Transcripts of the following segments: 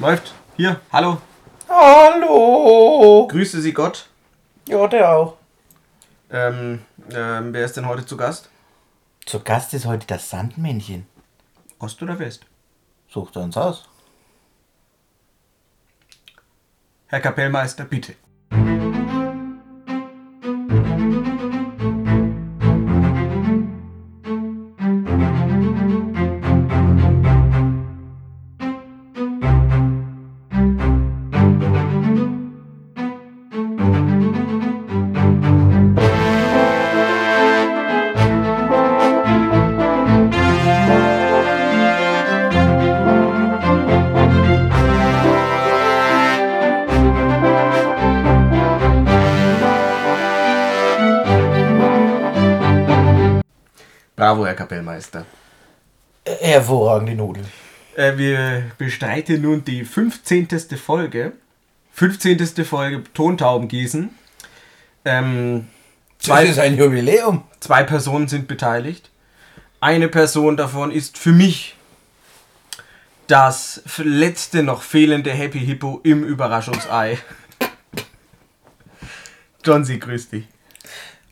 Läuft. Hier, hallo. Hallo. Grüße Sie Gott. Ja, der auch. Ähm, ähm, wer ist denn heute zu Gast? Zu Gast ist heute das Sandmännchen. Ost oder West? Sucht er uns aus. Herr Kapellmeister, bitte. Hervorragende Nudeln. Äh, wir bestreiten nun die 15. Folge. 15. Folge Tontauben gießen. Ähm, Das zwei, ist ein Jubiläum. zwei Personen sind beteiligt. Eine Person davon ist für mich das letzte noch fehlende Happy Hippo im Überraschungsei. John, Sie grüß dich.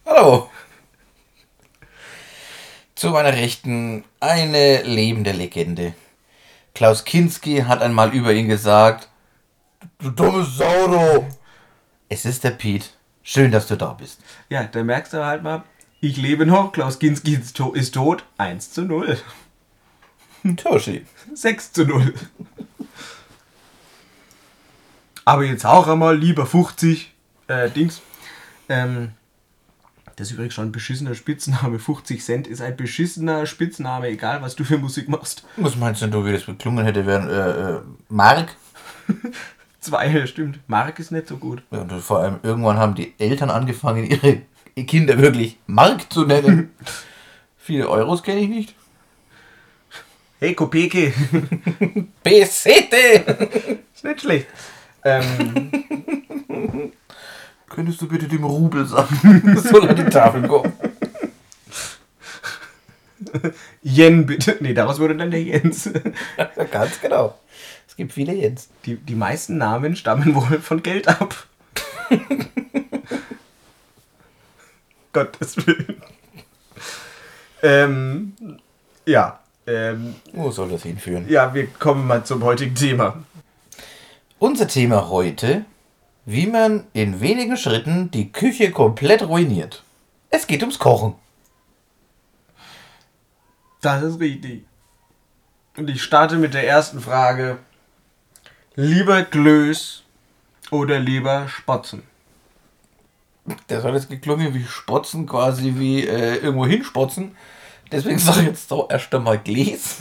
Hallo. Zu meiner Rechten eine lebende Legende. Klaus Kinski hat einmal über ihn gesagt, du dummes Saudo. Es ist der Pete. Schön, dass du da bist. Ja, da merkst du halt mal, ich lebe noch, Klaus Kinski ist to- ist tot, 1 zu 0. Toshi. 6 zu 0. Aber jetzt auch einmal lieber 50 äh, Dings. Ähm, das ist übrigens schon ein beschissener Spitzname. 50 Cent ist ein beschissener Spitzname, egal was du für Musik machst. Was meinst denn du, wie das geklungen hätte, wären äh, äh, Mark? Zwei, stimmt. Mark ist nicht so gut. Ja, und vor allem irgendwann haben die Eltern angefangen, ihre Kinder wirklich Mark zu nennen. Viele Euros kenne ich nicht. Hey, Kopeke. Pesete! ist nicht schlecht. Ähm, Könntest du bitte dem Rubel sagen? Soll an die Tafel kommen. Yen bitte. Nee, daraus wurde dann der Jens. Ganz genau. Es gibt viele Jens. Die, die meisten Namen stammen wohl von Geld ab. Gottes Willen. Ähm, ja. Ähm, Wo soll das hinführen? ja, wir kommen mal zum heutigen Thema. Unser Thema heute, wie man in wenigen Schritten die Küche komplett ruiniert. Es geht ums Kochen. Das ist richtig. Und ich starte mit der ersten Frage. Lieber Glöß oder lieber Spotzen? Das hat jetzt geklungen wie Spotzen, quasi wie äh, irgendwo hinspotzen. Deswegen sage ich jetzt so erst einmal Gläs.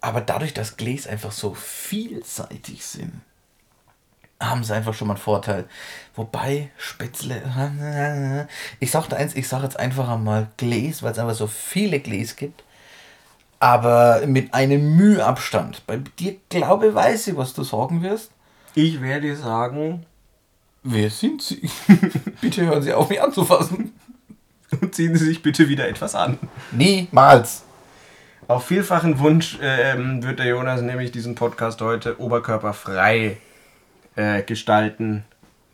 Aber dadurch, dass Gläs einfach so vielseitig sind, haben sie einfach schon mal einen Vorteil. Wobei Spätzle. Ich sagte eins, ich sage jetzt einfach einmal Gläs, weil es einfach so viele Gläs gibt. Aber mit einem Mühabstand. Bei dir glaube weiß ich, was du sagen wirst. Ich werde sagen, Wer sind Sie? Bitte hören Sie auf, mich anzufassen. und ziehen Sie sich bitte wieder etwas an. Niemals. Auf vielfachen Wunsch ähm, wird der Jonas nämlich diesen Podcast heute oberkörperfrei äh, gestalten.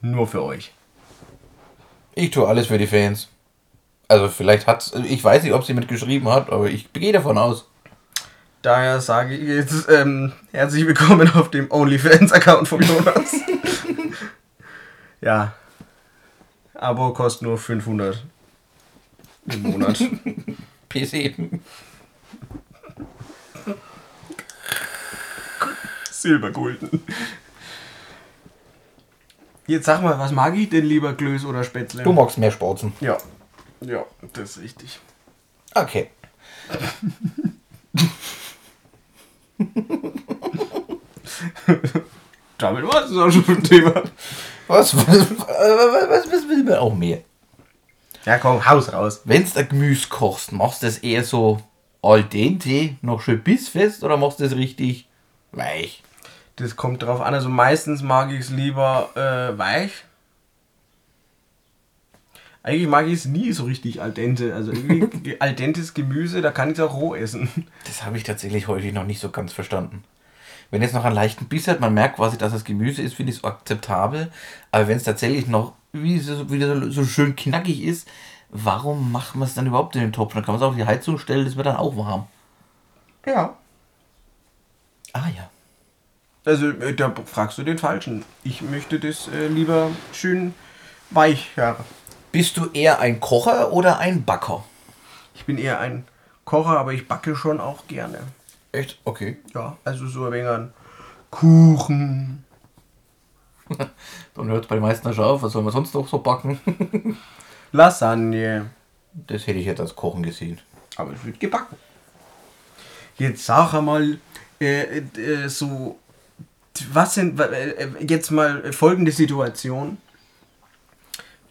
Nur für euch. Ich tue alles für die Fans. Also vielleicht hat's. Ich weiß nicht, ob sie mitgeschrieben hat, aber ich gehe davon aus. Daher sage ich jetzt ähm, herzlich willkommen auf dem OnlyFans-Account von Jonas. ja. Abo kostet nur 500 im Monat. PC. Silbergulden. Jetzt sag mal, was mag ich denn lieber, Klöß oder Spätzle? Du magst mehr Sporzen. Ja. Ja, das ist richtig. Okay. Damit war es auch schon ein Thema. Was, was, was, was will man auch mehr? Ja, komm, Haus raus. Wenn du Gemüse kochst, machst du das eher so al dente, noch schön bissfest oder machst du das richtig weich? Das kommt drauf an. Also meistens mag ich es lieber äh, weich. Eigentlich mag ich es nie so richtig al dente. Also irgendwie al dentes Gemüse, da kann ich es auch roh essen. Das habe ich tatsächlich häufig noch nicht so ganz verstanden. Wenn jetzt noch einen leichten Biss hat, man merkt quasi, dass das Gemüse ist, finde ich es akzeptabel. Aber wenn es tatsächlich noch wie so, wieder so, so schön knackig ist, warum macht man es dann überhaupt in den Topf? Dann kann man es auf die Heizung stellen, das wird dann auch warm. Ja. Ah ja. Also, äh, da fragst du den Falschen. Ich möchte das äh, lieber schön weich, ja. Bist du eher ein Kocher oder ein Backer? Ich bin eher ein Kocher, aber ich backe schon auch gerne. Echt? Okay. Ja, also so ein wenig an Kuchen. Dann hört es bei den meisten schon auf. Was soll man sonst noch so backen? Lasagne. Das hätte ich jetzt als Kochen gesehen. Aber es wird gebacken. Jetzt sag einmal, äh, äh, so, was sind, äh, jetzt mal folgende Situation.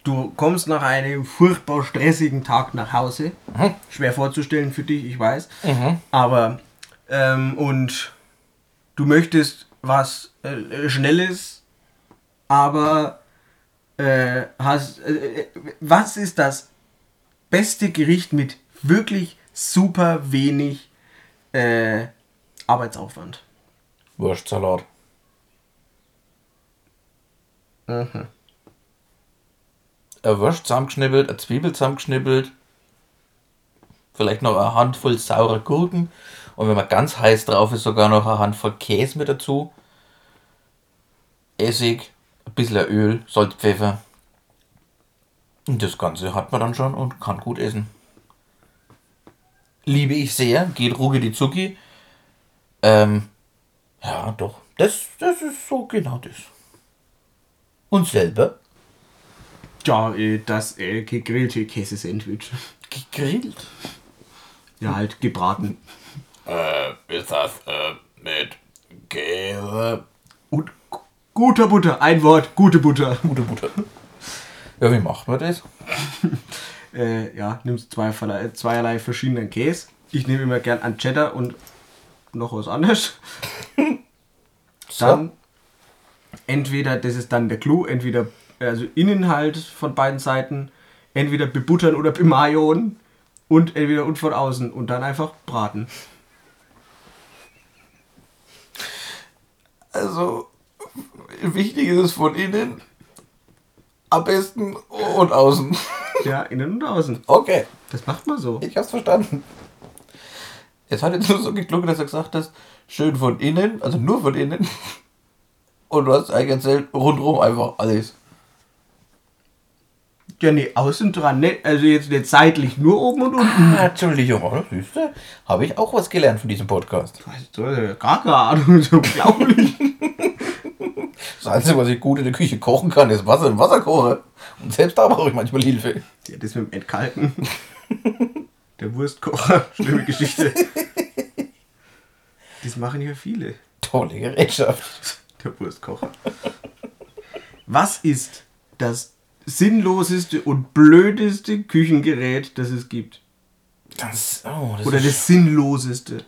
Du kommst nach einem furchtbar stressigen Tag nach Hause. Mhm. Schwer vorzustellen für dich, ich weiß. Mhm. Aber, ähm, und du möchtest was äh, Schnelles, aber äh, hast, äh, was ist das beste Gericht mit wirklich super wenig äh, Arbeitsaufwand? Wurstsalat. Mhm. Eine Wurst zusammengeschnibbelt, eine Zwiebel zusammengeschnibbelt, vielleicht noch eine Handvoll saurer Gurken und wenn man ganz heiß drauf ist, sogar noch eine Handvoll Käse mit dazu. Essig, ein bisschen Öl, Salz, Pfeffer. Und das Ganze hat man dann schon und kann gut essen. Liebe ich sehr, geht rucki die Zucki. Ähm, ja, doch. Das, das ist so genau das. Und selber? Ja, äh, das äh, gegrillte Käsesandwich. Gegrillt. Ja, halt gebraten. Äh, ist das äh, mit Käse? Und gu- guter Butter, ein Wort, gute Butter. Gute Butter. Ja, wie macht man das? Äh, ja, nimmst zwei, zweierlei verschiedenen Käse. Ich nehme immer gern an Cheddar und noch was anderes. Dann entweder, das ist dann der Clou, entweder also innen halt von beiden Seiten, entweder bebuttern oder bemajonen und entweder und von außen und dann einfach braten. Also, wichtig ist es von innen, am besten und außen. Ja, innen und außen. Okay, Das macht man so. ich hab's verstanden. Es hat jetzt nur so geklungen, dass er gesagt hast, schön von innen, also nur von innen. Und du hast eigentlich erzählt, rundherum einfach alles. Ja, nee, außen dran, ne? Also jetzt nicht seitlich, nur oben und unten. Ah, Entschuldigung, oh, siehst du, habe ich auch was gelernt von diesem Podcast. Weißt du, äh, gar keine Ahnung, so unglaublich. Das Einzige, was ich gut in der Küche kochen kann, ist Wasser im Wasserkocher. Und selbst da brauche ich manchmal Hilfe. Ja, das mit dem Entkalken. Der Wurstkocher, schlimme Geschichte. Das machen ja viele. Tolle Gerätschaft. Der Wurstkocher. Was ist das sinnloseste und blödeste Küchengerät, das es gibt? Das, oh, das, Oder das sinnloseste?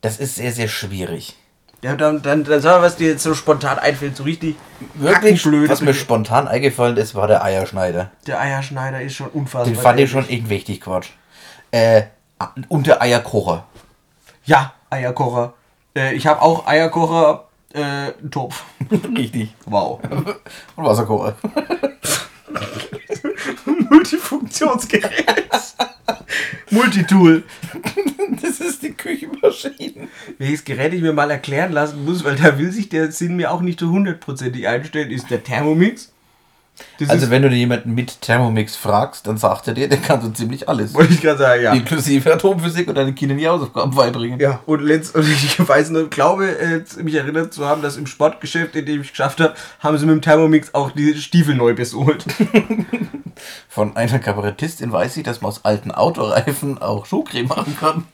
das ist sehr, sehr schwierig. Ja, dann, dann, dann sag mal, was dir jetzt so spontan einfällt, so richtig Wirklich, blöd. was mir spontan eingefallen ist, war der Eierschneider. Der Eierschneider ist schon unfassbar. Den fand ich schon irgendwie wichtig, Quatsch. Äh, und der Eierkocher. Ja, Eierkocher. Äh, ich habe auch Eierkocher, äh, einen Topf. Richtig. Wow. Und Wasserkocher. Multifunktionsgerät. Multitool. Das ist die Küchenmaschine. Welches Gerät ich mir mal erklären lassen muss, weil da will sich der Sinn mir auch nicht so hundertprozentig einstellen, ist der Thermomix. Das Also wenn du jemanden mit Thermomix fragst, dann sagt er dir, der kann so ziemlich alles. wollte ich gerade sagen, ja. Inklusive Atomphysik und deine Kinder die Hausaufgaben beibringen. Ja, und, letzt, und ich weiß nur, glaube, äh, mich erinnert zu haben, dass im Sportgeschäft, in dem ich geschafft habe, haben sie mit dem Thermomix auch die Stiefel neu besohlt. Von einer Kabarettistin weiß ich, dass man aus alten Autoreifen auch Schuhcreme machen kann.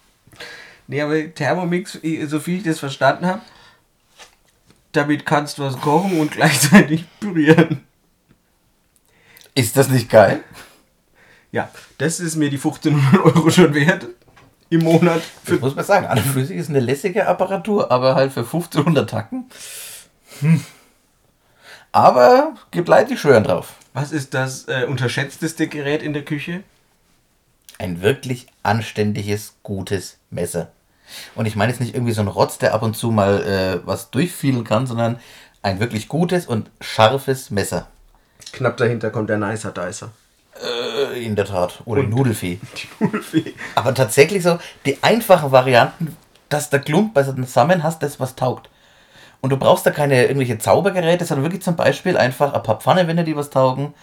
Nee, aber Thermomix, i- so viel ich das verstanden habe, damit kannst du was kochen und gleichzeitig pürieren. Ist das nicht geil? Ja, das ist mir die 1500 Euro schon wert im Monat. Das muss man sagen. An und für sich ist eine lässige Apparatur, aber halt für 1500 Tacken. Hm. Aber gibt Leute, die schwören drauf. Was ist das äh, unterschätzteste Gerät in der Küche? Ein wirklich anständiges, gutes Messer. Und ich meine jetzt nicht irgendwie so ein Rotz, der ab und zu mal äh, was durchfielen kann, sondern ein wirklich gutes und scharfes Messer. Knapp dahinter kommt der Nicer Dicer. Äh, in der Tat. Oder die Und- Nudelfee. Die Nudelfee. Aber tatsächlich so die einfachen Varianten, dass der Klump bei so einem Zusammen hast, das was taugt. Und du brauchst da keine irgendwelche Zaubergeräte, sondern wirklich zum Beispiel einfach ein paar Pfannenwände, die was taugen,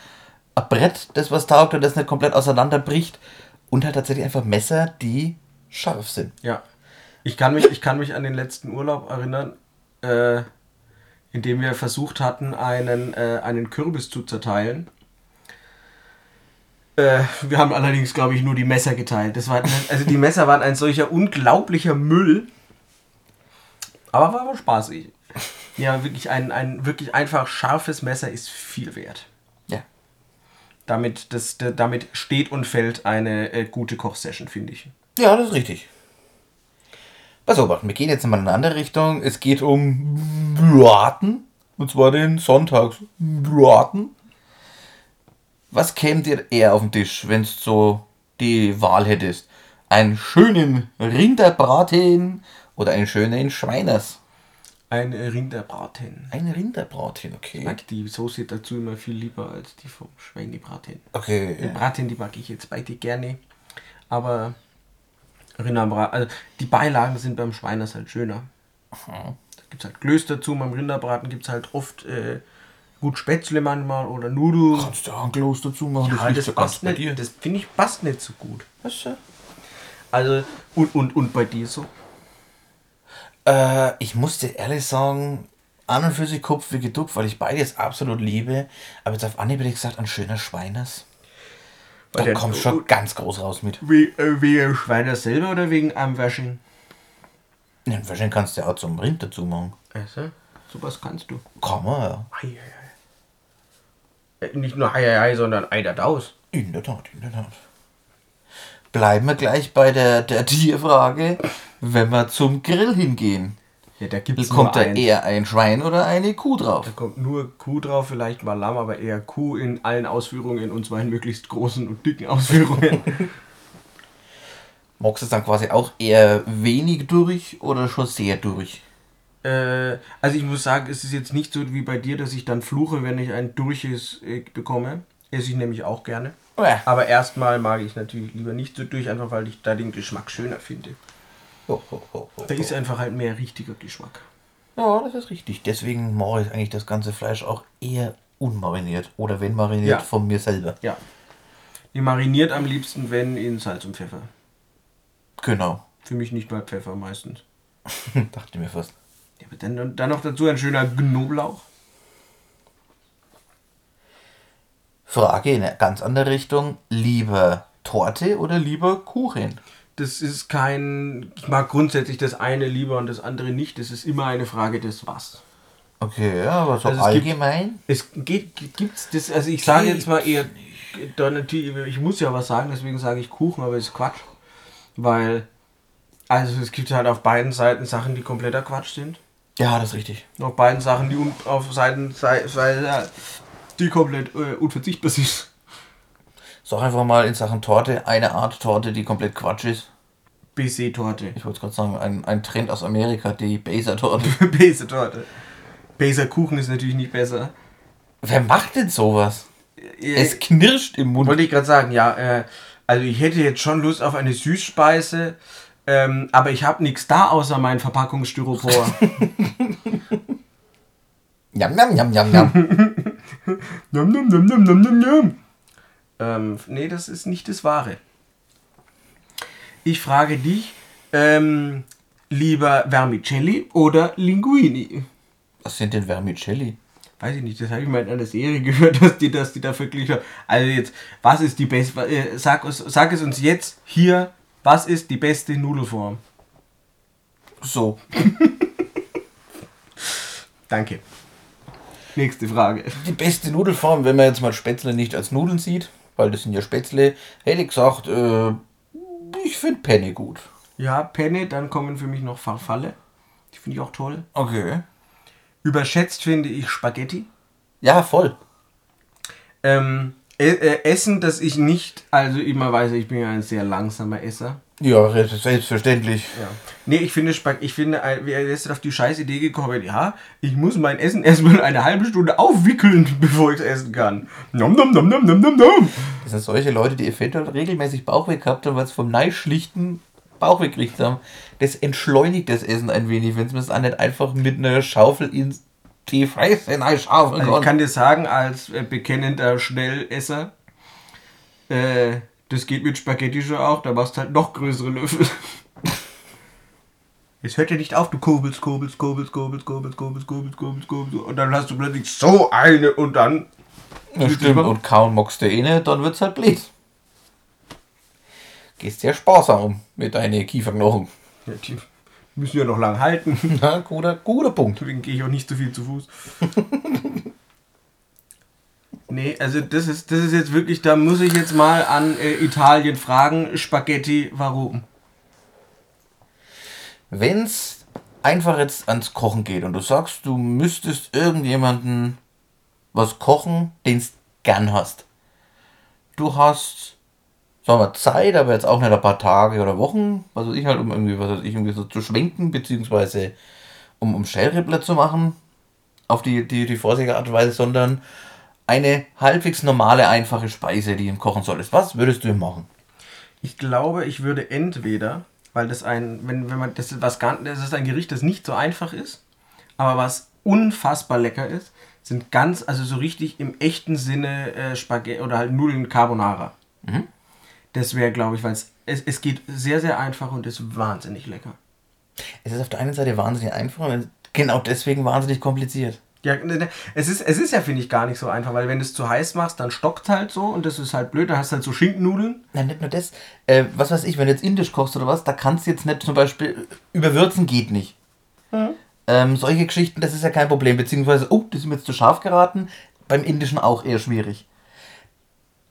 ein Brett, das was taugt und das nicht komplett auseinanderbricht und halt tatsächlich einfach Messer, die scharf sind. Ja. Ich kann mich, ich kann mich an den letzten Urlaub erinnern, äh, in dem wir versucht hatten, einen, äh, einen Kürbis zu zerteilen. Äh, wir haben allerdings, glaube ich, nur die Messer geteilt. Das war, also die Messer waren ein solcher unglaublicher Müll. Aber war aber spaßig. Ja, wirklich ein, ein wirklich einfach scharfes Messer ist viel wert. Ja. Damit, das, da- damit steht und fällt eine äh, gute Kochsession, finde ich. Ja, das ist richtig. Auf, wir gehen jetzt mal in eine andere Richtung. Es geht um Braten. Und zwar den Sonntagsbraten. Was käme dir eher auf den Tisch, wenn du so die Wahl hättest? Einen schönen Rinderbraten oder einen schönen Schweiners? Ein Rinderbraten. Ein Rinderbraten, okay. Ich mag die Soße dazu immer viel lieber als die vom Schweinebraten. Okay. Den Braten, die mag ich jetzt beide gerne. Aber Rinderbraten, also die Beilagen sind beim Schweiners halt schöner. Da gibt es halt Klöß dazu, beim Rinderbraten gibt es halt oft äh, gut Spätzle manchmal oder Nudeln. Kannst du auch ein Kloß dazu machen? Ja, das ganz passt nicht, das finde ich passt nicht so gut. Weißt du? Also, und, und, und bei dir so? Äh, ich muss dir ehrlich sagen, an und für sich Kopf wie gedupft, weil ich beides absolut liebe. Aber jetzt auf Anhieb hätte ich gesagt, ein schöner Schweiners. Da der- kommst du schon ganz groß raus mit. We, äh, wegen Schweiners selber oder wegen am Washing? Den wahrscheinlich kannst du ja auch zum Rind dazu machen. Also, sowas kannst du. Kann man ja. Ei, ei, ei. Äh, Nicht nur ei, ei, ei, sondern ei, da aus. In der Tat, in der Tat. Bleiben wir gleich bei der, der Tierfrage, wenn wir zum Grill hingehen. Ja, da gibt's Kommt da eins. eher ein Schwein oder eine Kuh drauf? Da kommt nur Kuh drauf, vielleicht mal Lamm, aber eher Kuh in allen Ausführungen und zwar in möglichst großen und dicken Ausführungen. Magst du es dann quasi auch eher wenig durch oder schon sehr durch? äh, also ich muss sagen, es ist jetzt nicht so wie bei dir, dass ich dann fluche, wenn ich ein Durches äh, bekomme. Esse ich nämlich auch gerne. Aber erstmal mag ich natürlich lieber nicht so durch, einfach weil ich da den Geschmack schöner finde. Ho, ho, ho, ho, Da ist einfach halt mehr richtiger Geschmack. Ja, das ist richtig. Deswegen mache ich eigentlich das ganze Fleisch auch eher unmariniert. Oder wenn mariniert Ja. von mir selber. Ja. Die mariniert am liebsten, wenn in Salz und Pfeffer. Genau. Für mich nicht mal Pfeffer meistens. Dachte mir fast. Ja, aber dann, dann noch dazu ein schöner Knoblauch. Frage in eine ganz andere Richtung. Lieber Torte oder lieber Kuchen? Das ist kein. Ich mag grundsätzlich das eine lieber und das andere nicht. Das ist immer eine Frage des Was. Okay, ja, aber so Also es gibt- allgemein. Es geht, gibt's das, also ich sage jetzt mal eher, ich muss ja was sagen, deswegen sage ich Kuchen, aber ist Quatsch. Weil, also es gibt halt auf beiden Seiten Sachen, die kompletter Quatsch sind. Ja, das ist richtig. Auf beiden Sachen, die un, auf Seiten, die komplett äh, unverzichtbar sind. Sag einfach mal in Sachen Torte eine Art Torte, die komplett Quatsch ist. BC-Torte. Ich wollte gerade sagen, ein, ein Trend aus Amerika, die Baser-Torte. Base-Torte. Base-Kuchen ist natürlich nicht besser. Wer macht denn sowas? Es Es knirscht im Mund. wollte ich gerade sagen, ja, äh, also ich hätte jetzt schon Lust auf eine Süßspeise, ähm, aber ich habe nichts da außer mein Verpackungsstyropor. Jam, jam, jam, jam, jam. Nom, nom, nom, nom, nom, nom. Ähm, nee, das ist nicht das Wahre. Ich frage dich, ähm, lieber Vermicelli oder Linguini? Was sind denn Vermicelli? Weiß ich nicht, das habe ich mal in einer Serie gehört, dass die, dass die da verglichen haben. Also jetzt, was ist die beste, äh, sag, sag es uns jetzt hier, was ist die beste Nudelform? So. Danke. Nächste Frage. Die beste Nudelform, wenn man jetzt mal Spätzle nicht als Nudeln sieht, weil das sind ja Spätzle, hätte ich gesagt, äh, ich finde Penne gut. Ja, Penne, dann kommen für mich noch Farfalle. Die finde ich auch toll. Okay. Überschätzt finde ich Spaghetti. Ja, voll. Ähm, äh, äh, Essen, das ich nicht, also immer weiß, ich bin ja ein sehr langsamer Esser. Ja, selbstverständlich. Ja. Nee, ich finde, ich finde, äh, wer ist auf die scheiß Idee gekommen? Ja, ich muss mein Essen erstmal eine halbe Stunde aufwickeln, bevor ich es essen kann. Nom, nom, nom, nom, nom, nom, nom. Das sind solche Leute, die eventuell regelmäßig Bauchweh gehabt haben, weil sie vom Neischlichten Bauchweh gekriegt haben. Das entschleunigt das Essen ein wenig, wenn es auch nicht einfach mit einer Schaufel ins die Fresse schaufeln also Ich kann dir sagen, als äh, bekennender Schnellesser, äh, das geht mit Spaghetti schon auch, da machst du halt noch größere Löffel. Es hört ja nicht auf, du kurbelst, kurbelst, kurbelst, kurbelst, kurbelst, kurbelst, kurbelst, kurbelst, kurbelst, und dann hast du plötzlich so eine und dann. Ja, stimmt, und kaum magst du eh nicht, dann wird's halt blöd. Gehst sehr sparsam um mit deinen Kieferknochen. Ja, die müssen ja noch lang halten. Na, guter, guter Punkt. Deswegen gehe ich auch nicht so viel zu Fuß. nee, also das ist, das ist jetzt wirklich, da muss ich jetzt mal an äh, Italien fragen, Spaghetti, warum? Wenn's einfach jetzt ans Kochen geht und du sagst, du müsstest irgendjemanden was kochen, den du gern hast. Du hast sagen wir, Zeit, aber jetzt auch nicht ein paar Tage oder Wochen, was weiß ich halt, um irgendwie, was weiß ich, irgendwie so zu schwenken, beziehungsweise um, um Shellrippler zu machen, auf die, die, die vorsichtige Art und Weise, sondern eine halbwegs normale, einfache Speise, die ihm kochen solltest. Was würdest du ihm machen? Ich glaube, ich würde entweder, weil das ein, wenn, wenn man, das ist was das ist ein Gericht, das nicht so einfach ist, aber was unfassbar lecker ist, sind ganz, also so richtig im echten Sinne äh, Spaghetti oder halt Nudeln Carbonara. Mhm. Das wäre, glaube ich, weil es, es geht sehr, sehr einfach und ist wahnsinnig lecker. Es ist auf der einen Seite wahnsinnig einfach und genau deswegen wahnsinnig kompliziert. Ja, ne, ne, es ist, es ist ja, finde ich, gar nicht so einfach, weil wenn du es zu heiß machst, dann stockt halt so und das ist halt blöd, dann hast du halt so Schinkennudeln. Nein, nicht nur das. Äh, was weiß ich, wenn du jetzt indisch kochst oder was, da kannst du jetzt nicht zum Beispiel überwürzen, geht nicht. Mhm. Ähm, solche Geschichten, das ist ja kein Problem, beziehungsweise, oh, das ist mir jetzt zu scharf geraten, beim indischen auch eher schwierig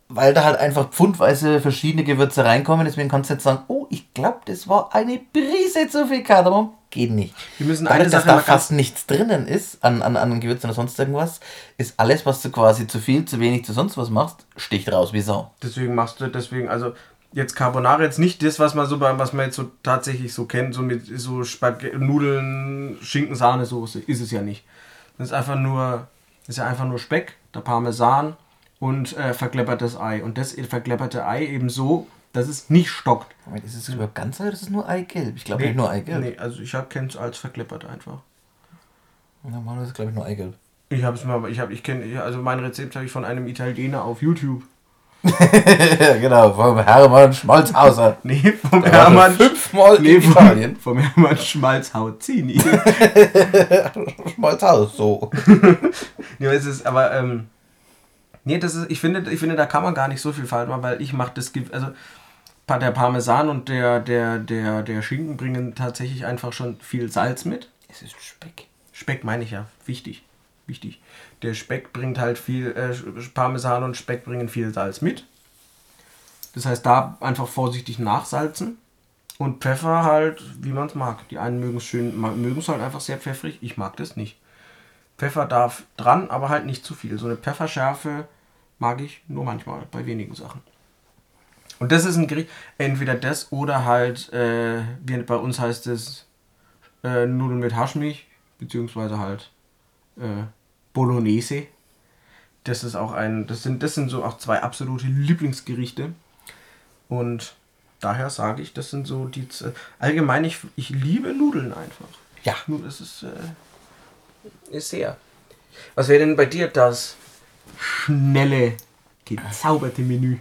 weil da halt einfach pfundweise verschiedene Gewürze reinkommen. Deswegen kannst du jetzt sagen, oh, ich glaube, das war eine Prise zu viel Kardamom. Geht nicht. Wir müssen Dadurch, eine dass da fast nichts drinnen ist an, an, an Gewürzen oder sonst irgendwas, ist alles, was du quasi zu viel, zu wenig, zu sonst was machst, sticht raus wie Sau. Deswegen machst du, deswegen, also jetzt Carbonara jetzt nicht das, was man so was man jetzt so tatsächlich so kennt, so mit so Spaghetti, Nudeln, Schinken, Sahne, Soße, ist es ja nicht. Das ist einfach nur, ist ja einfach nur Speck, der Parmesan, und äh, verkleppertes Ei. Und das verklepperte Ei eben so, dass es nicht stockt. Moment, ist es überhaupt ganz oder ist es nur Eigelb? Ich glaube nee, nicht nur Eigelb. Nee, also ich kenne es als verkleppert einfach. Normalerweise glaube ich nur Eigelb. Ich habe es mal, ich habe, ich kenne, also mein Rezept habe ich von einem Italiener auf YouTube. genau, vom Hermann Schmalzhauser. nee, vom Der Hermann. Fünfmal nee, in Italien. Vom Hermann Schmalzhauzini. Schmalzhaus, so. ja, es ist, aber, ähm, Nee, das ist, ich finde, ich finde, da kann man gar nicht so viel falsch machen, weil ich mache das, also der Parmesan und der, der, der, der Schinken bringen tatsächlich einfach schon viel Salz mit. Es ist Speck. Speck meine ich ja, wichtig. Wichtig. Der Speck bringt halt viel, äh, Parmesan und Speck bringen viel Salz mit. Das heißt, da einfach vorsichtig nachsalzen. Und Pfeffer halt, wie man es mag. Die einen mögen es schön, mögen es halt einfach sehr pfeffrig. Ich mag das nicht. Pfeffer darf dran, aber halt nicht zu viel. So eine Pfefferschärfe Mag ich nur manchmal, bei wenigen Sachen. Und das ist ein Gericht, entweder das oder halt, äh, wie bei uns heißt es, äh, Nudeln mit Haschmilch, beziehungsweise halt äh, Bolognese. Das ist auch ein, das sind, das sind so auch zwei absolute Lieblingsgerichte. Und daher sage ich, das sind so die, allgemein, ich, ich liebe Nudeln einfach. Ja. Das ist, äh, ist sehr. Was wäre denn bei dir das schnelle, gezauberte Menü.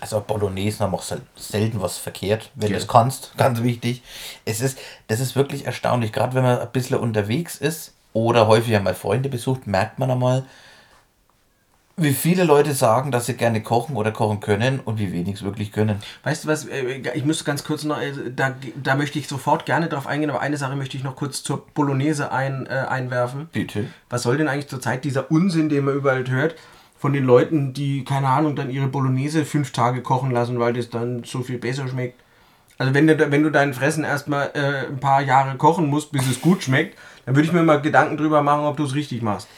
Also Bolognese haben auch selten was verkehrt, wenn ja. du es kannst, ganz wichtig. Es ist, das ist wirklich erstaunlich, gerade wenn man ein bisschen unterwegs ist oder häufiger mal Freunde besucht, merkt man einmal, wie viele Leute sagen, dass sie gerne kochen oder kochen können und wie wenig es wirklich können. Weißt du was, äh, ich müsste ganz kurz noch, äh, da, da möchte ich sofort gerne drauf eingehen, aber eine Sache möchte ich noch kurz zur Bolognese ein, äh, einwerfen. Bitte. Was soll denn eigentlich zurzeit dieser Unsinn, den man überall hört, von den Leuten, die, keine Ahnung, dann ihre Bolognese fünf Tage kochen lassen, weil das dann so viel besser schmeckt? Also wenn du, wenn du dein Fressen erstmal äh, ein paar Jahre kochen musst, bis es gut schmeckt, dann würde ich mir mal Gedanken drüber machen, ob du es richtig machst.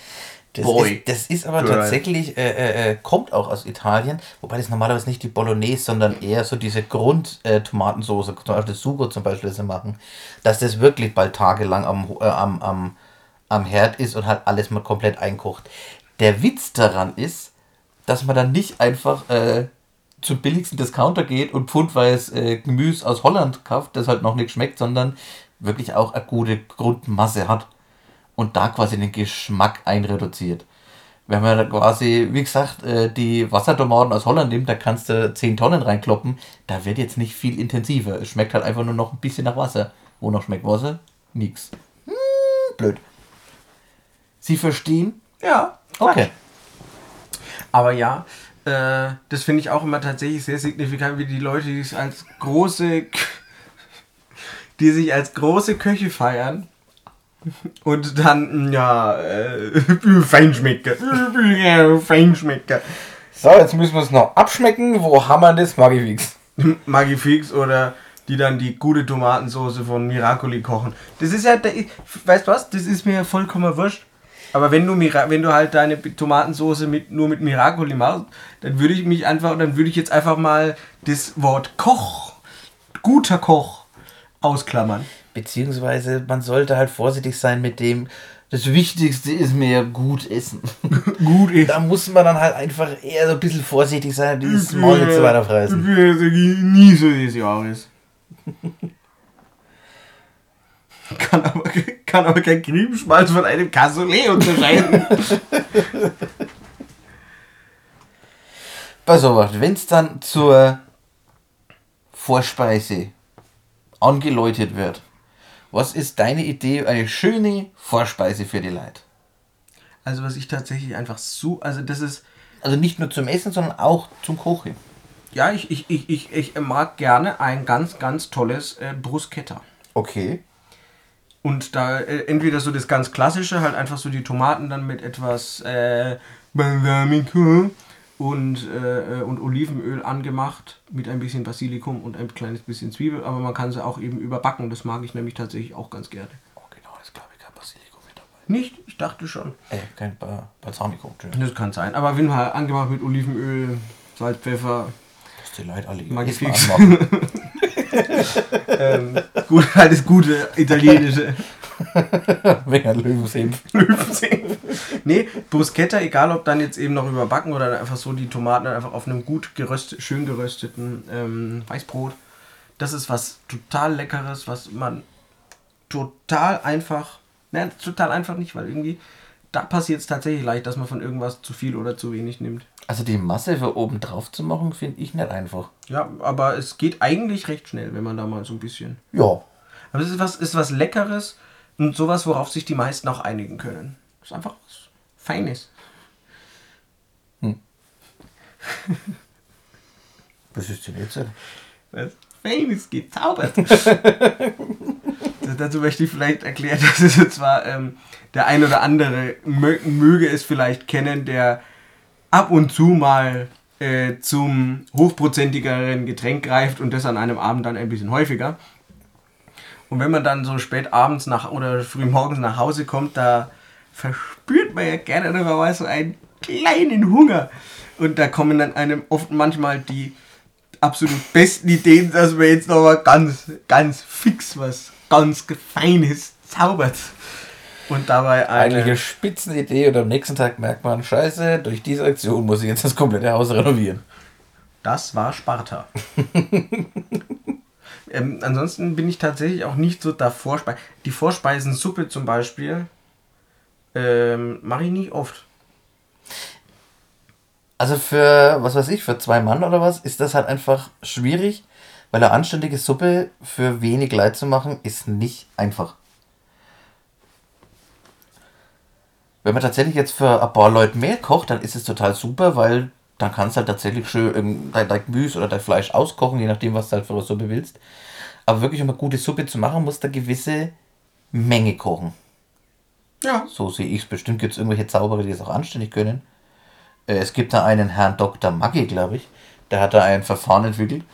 Das Boy. ist, das ist aber Girl. tatsächlich, äh, äh, äh, kommt auch aus Italien, wobei das normalerweise nicht die Bolognese, sondern eher so diese Grund-Tomatensauce, zum Beispiel Sugo zum Beispiel, das sie machen, dass das wirklich bald tagelang am, äh, am, am, am Herd ist und halt alles mal komplett einkocht. Der Witz daran ist, dass man dann nicht einfach äh, zum billigsten Discounter geht und pfundweise äh, Gemüse aus Holland kauft, das halt noch nicht schmeckt, sondern wirklich auch eine gute Grundmasse hat und da quasi den Geschmack einreduziert. Wenn man quasi, wie gesagt, äh, die Wassertomaten aus Holland nimmt, da kannst du 10 Tonnen reinkloppen, da wird jetzt nicht viel intensiver. Es schmeckt halt einfach nur noch ein bisschen nach Wasser. Wo noch schmeckt Wasser? Nix. Hm, blöd. Sie verstehen? Ja. Okay. Aber ja, äh, das finde ich auch immer tatsächlich sehr signifikant, wie die Leute, die sich als große, die sich als große Köche feiern und dann, ja, äh, Feinschmecker, Feinschmecker. So, jetzt müssen wir es noch abschmecken. Wo haben wir das Magifix? Magifix oder die dann die gute Tomatensauce von Miracoli kochen. Das ist ja, weißt du was, das ist mir vollkommen wurscht. Aber wenn du, Mira wenn du halt deine Tomatensauce mit, nur mit Miracoli machst, dann würde ich mich einfach, dann würde ich jetzt einfach mal das Wort Koch, guter Koch, ausklammern. Beziehungsweise man sollte halt vorsichtig sein mit dem. Das Wichtigste ist mir gut essen. Gut ist. Da muss man dann halt einfach eher so ein bisschen vorsichtig sein, dieses Maul nicht so weiter fressen. Nie so des Jahres. kann, aber, kann aber kein Griebenschmalz von einem Cassoulet unterscheiden. Pass auf, wenn es dann zur Vorspeise angeläutet wird, was ist deine Idee, eine schöne Vorspeise für die Leute? Also was ich tatsächlich einfach so, also das ist, Also nicht nur zum Essen, sondern auch zum Kochen. ja, ich, ich, ich, ich, ich mag gerne ein ganz, ganz tolles äh, Bruschetta. Okay. Und da äh, entweder so das ganz klassische, halt einfach so die Tomaten dann mit etwas äh, Balsamico und, äh, äh, und Olivenöl angemacht, mit ein bisschen Basilikum und ein kleines bisschen Zwiebel, aber man kann sie auch eben überbacken, das mag ich nämlich tatsächlich auch ganz gerne. Oh, genau, das glaube ich kein Basilikum mit dabei. Nicht? Ich dachte schon. Äh, kein ba Balsamico. Das kann sein, aber wenn halt angemacht mit Olivenöl, Salz, Pfeffer, Dass die Leute alle Mag ich jedes fix. Mal anmachen. ähm, gut, halt das gute italienische. Wegen Löwensenf. Löwensenf. nee, Bruschetta, egal ob dann jetzt eben noch überbacken oder einfach so die Tomaten einfach auf einem gut geröst, schön gerösteten ähm, Weißbrot. Das ist was total Leckeres, was man total einfach, ne, total einfach nicht, weil irgendwie da passiert es tatsächlich leicht, dass man von irgendwas zu viel oder zu wenig nimmt. Also die Masse für oben drauf zu machen, finde ich nicht einfach. Ja, aber es geht eigentlich recht schnell, wenn man da mal so ein bisschen. Ja. Aber es ist was, ist was Leckeres und sowas, worauf sich die meisten auch einigen können. Das ist einfach was Feines. Was ist denn jetzt? Was Feines gezaubert. dazu möchte ich vielleicht erklären, dass es zwar ähm, der ein oder andere mö möge es vielleicht kennen, der ab und zu mal äh, zum hochprozentigeren Getränk greift und das an einem Abend dann ein bisschen häufiger. Und wenn man dann so spät abends nach oder früh morgens nach Hause kommt, da verspürt man ja gerne noch mal so einen kleinen Hunger. Und da kommen dann einem oft manchmal die absolut besten Ideen, dass man jetzt noch mal ganz, ganz fix was ganz Feines zaubert. Und dabei Eigentlich eine, eine Spitzenidee und am nächsten Tag merkt man, scheiße, durch diese Aktion muss ich jetzt das komplette Haus renovieren. Das war Sparta. ähm, ansonsten bin ich tatsächlich auch nicht so der Vorspeise. Die Vorspeisensuppe zum Beispiel ähm, mache ich nicht oft. Also für, was weiß ich, für zwei Mann oder was, ist das halt einfach schwierig, weil eine anständige Suppe für wenig Leid zu machen, ist nicht einfach. Wenn man tatsächlich jetzt für ein paar Leute mehr kocht, dann ist es total super, weil dann kannst du halt tatsächlich schön ähm, dein, dein Gemüse oder dein Fleisch auskochen, je nachdem, was du halt für eine Suppe willst. Aber wirklich, um eine gute Suppe zu machen, musst du eine gewisse Menge kochen. Ja. So sehe ich es. Bestimmt gibt es irgendwelche Zauberer, die es auch anständig können. Äh, Es gibt da einen Herrn Dr. Maggi, glaube ich. Der hat da ein Verfahren entwickelt.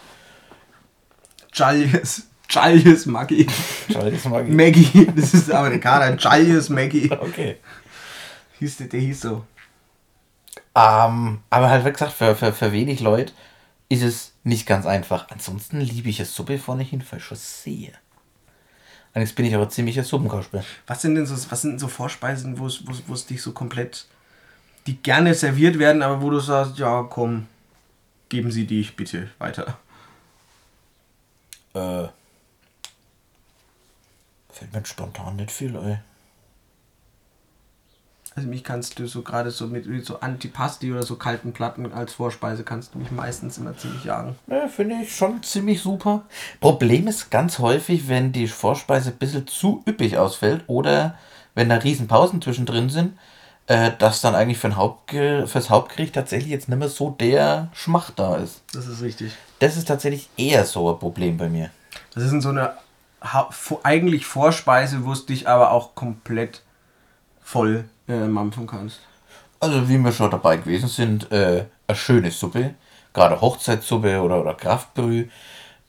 Jallies. Jallies Maggi. Mal an. Maggie. Das ist der Amerikaner. Jallies Maggie. Okay. Hieß der, der hieß so. Ähm, aber halt, wie gesagt, für, für, für wenig Leute ist es nicht ganz einfach. Ansonsten liebe ich es Suppe vorne hinfall schon sehr. Allerdings bin ich aber ziemlicher Suppenkasper. Was sind denn so, was sind denn so Vorspeisen, wo es, wo es, wo es dich so komplett, die gerne serviert werden, aber wo du sagst, ja komm, geben Sie die bitte weiter. Äh. Fällt mir spontan nicht viel, ey. Also mich kannst du so gerade so mit mit so Antipasti oder so kalten Platten als Vorspeise kannst du mich meistens immer ziemlich jagen. Ja, finde ich schon ziemlich super. Problem ist ganz häufig, wenn die Vorspeise ein bisschen zu üppig ausfällt oder wenn da riesen Pausen zwischendrin sind, äh, dass dann eigentlich für ein Hauptge fürs Hauptgericht tatsächlich jetzt nicht mehr so der Schmach da ist. Das ist richtig. Das ist tatsächlich eher so ein Problem bei mir. Das ist in so eine ha eigentlich Vorspeise, wo es dich aber auch komplett voll äh, mampfen kannst. Also wie wir schon dabei gewesen sind, äh, eine schöne Suppe, gerade Hochzeitssuppe oder, oder Kraftbrühe,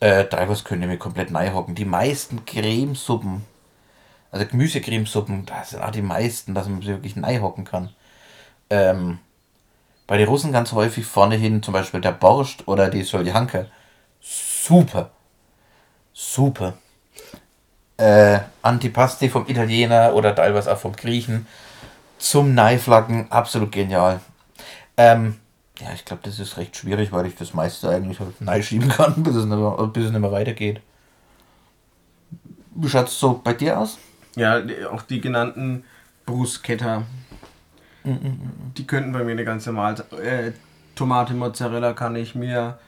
äh, teilweise können wir komplett hocken. Die meisten Cremesuppen, also Gemüsecremesuppen, da sind auch die meisten, dass man sie wirklich hocken kann. Ähm, bei den Russen ganz häufig vorne hin, zum Beispiel der Borscht oder die Soljanka. Super. Super. Äh, Antipasti vom Italiener oder teilweise auch vom Griechen zum Neiflacken absolut genial. Ähm, ja, ich glaube, das ist recht schwierig, weil ich das meiste eigentlich halt schieben kann, bis es, nicht mehr, bis es nicht mehr weitergeht. Wie schaut es so bei dir aus? Ja, auch die genannten Bruschetta. Die könnten bei mir eine ganze Mahlzeit. Äh, Tomate Mozzarella kann ich mir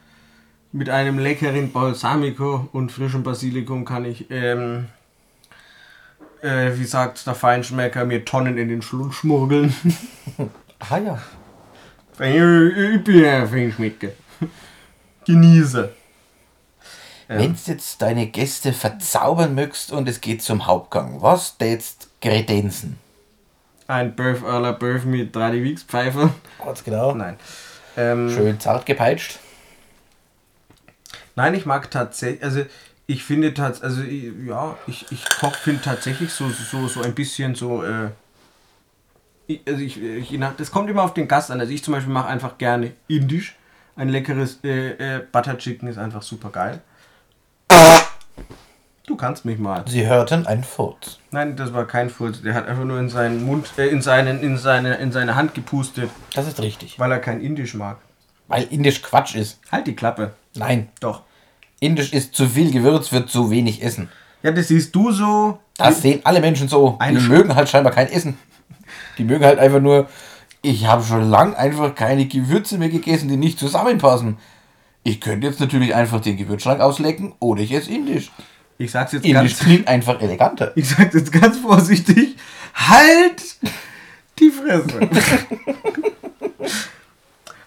mit einem leckeren Balsamico und frischem Basilikum kann ich, ähm, äh, wie sagt der Feinschmecker, mir Tonnen in den Schlund schmuggeln. Ah ja. ich bin ein Feinschmecker. Genieße. Ja. Wenn du jetzt deine Gäste verzaubern möchtest und es geht zum Hauptgang, was jetzt Kredenzen? Ein Böf à la Böf mit 3 Wiegs-Pfeife. Ganz genau. Nein. Ähm, Schön zart gepeitscht. Nein, ich mag tatsächlich, also ich finde tatsächlich, also ja, ich, ich koche finde tatsächlich so, so, so ein bisschen so, äh, ich, also ich, ich, das kommt immer auf den Gast an. Also ich zum Beispiel mache einfach gerne indisch. Ein leckeres äh, äh, Butter Chicken ist einfach super geil. Du kannst mich mal. Sie hörten ein Furz. Nein, das war kein Furz. Der hat einfach nur in seinen Mund, äh, in, seinen, in, seine, in seine Hand gepustet, Das ist richtig. weil er kein Indisch mag. Weil Indisch Quatsch ist. Halt die Klappe. Nein. Doch. Indisch ist zu viel Gewürz, wird zu wenig essen. Ja, das siehst du so. Das sehen alle Menschen so. Die Sch- mögen halt scheinbar kein Essen. Die mögen halt einfach nur, ich habe schon lang einfach keine Gewürze mehr gegessen, die nicht zusammenpassen. Ich könnte jetzt natürlich einfach den Gewürzschrank auslecken oder ich esse Indisch. Ich sag's jetzt Indisch ganz. klingt einfach eleganter. Ich sag's jetzt ganz vorsichtig. Halt die Fresse.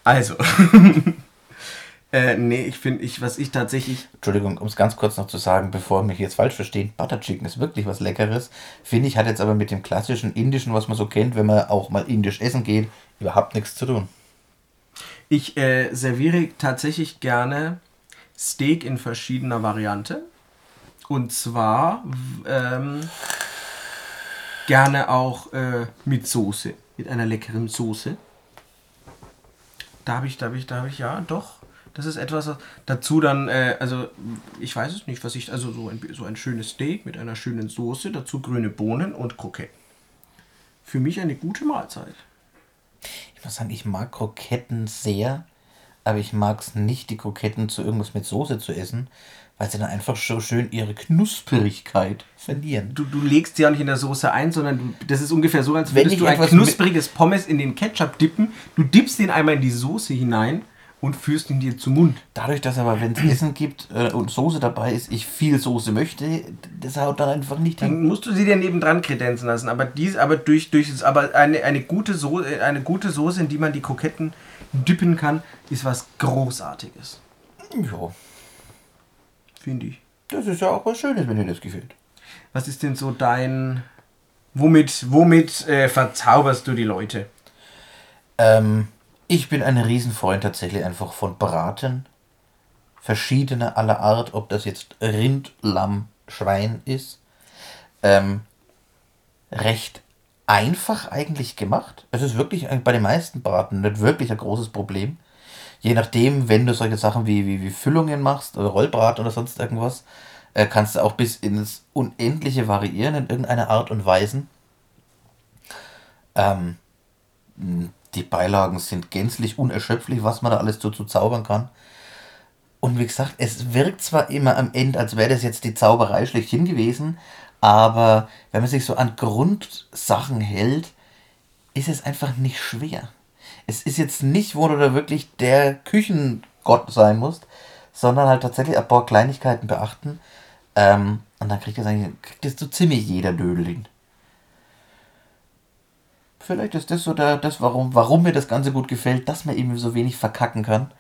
also. äh, nee, ich finde, ich, was ich tatsächlich. Entschuldigung, um es ganz kurz noch zu sagen, bevor mich jetzt falsch verstehen, Butter Chicken ist wirklich was Leckeres. Finde ich, hat jetzt aber mit dem klassischen Indischen, was man so kennt, wenn man auch mal indisch essen geht, überhaupt nichts zu tun. Ich äh, serviere tatsächlich gerne Steak in verschiedener Variante. Und zwar ähm, gerne auch äh, mit Soße. Mit einer leckeren Soße. Da habe ich, da habe ich, da habe ich, ja, doch. Das ist etwas, was- dazu dann, äh, also ich weiß es nicht, was ich, also so ein, so ein schönes Steak mit einer schönen Soße, dazu grüne Bohnen und Kroketten. Für mich eine gute Mahlzeit. Ich muss sagen, ich mag Kroketten sehr, aber ich mag es nicht, die Kroketten zu irgendwas mit Soße zu essen, weil sie dann einfach so schön ihre Knusprigkeit verlieren. Du, du legst sie ja nicht in der Soße ein, sondern du, das ist ungefähr so, als Wenn würdest du ein etwas knuspriges Pommes in den Ketchup dippen. Du dippst den einmal in die Soße hinein und führst ihn dir zum Mund. Dadurch, dass aber, wenn es Essen gibt äh, und Soße dabei ist, ich viel Soße möchte, das haut dann einfach nicht hin. Dann musst du sie dir nebendran kredenzen lassen. Aber dies, aber durch, durch aber eine, eine, gute Soße, eine gute Soße, in die man die Kroketten dippen kann, ist was Großartiges. Ja, Finde ich. das ist ja auch was Schönes, wenn dir das gefällt. Was ist denn so dein. Womit, womit äh, verzauberst du die Leute? Ähm, ich bin ein Riesenfreund tatsächlich einfach von Braten. Verschiedene aller Art, ob das jetzt Rind, Lamm, Schwein ist. Ähm, recht einfach eigentlich gemacht. Es ist wirklich bei den meisten Braten nicht wirklich ein großes Problem. Je nachdem, wenn du solche Sachen wie, wie, wie Füllungen machst oder Rollbraten oder sonst irgendwas, äh, kannst du auch bis ins Unendliche variieren in irgendeiner Art und Weise. Ähm, die Beilagen sind gänzlich unerschöpflich, was man da alles dazu zaubern kann. Und wie gesagt, es wirkt zwar immer am Ende, als wäre das jetzt die Zauberei schlechthin gewesen, aber wenn man sich so an Grundsachen hält, ist es einfach nicht schwer. Es ist jetzt nicht, wo du da wirklich der Küchengott sein musst, sondern halt tatsächlich ein paar Kleinigkeiten beachten. Ähm, und dann kriegt das eigentlich kriegt das so ziemlich jeder Dödel hin. Vielleicht ist das so der, das, warum, warum mir das Ganze gut gefällt, dass man eben so wenig verkacken kann.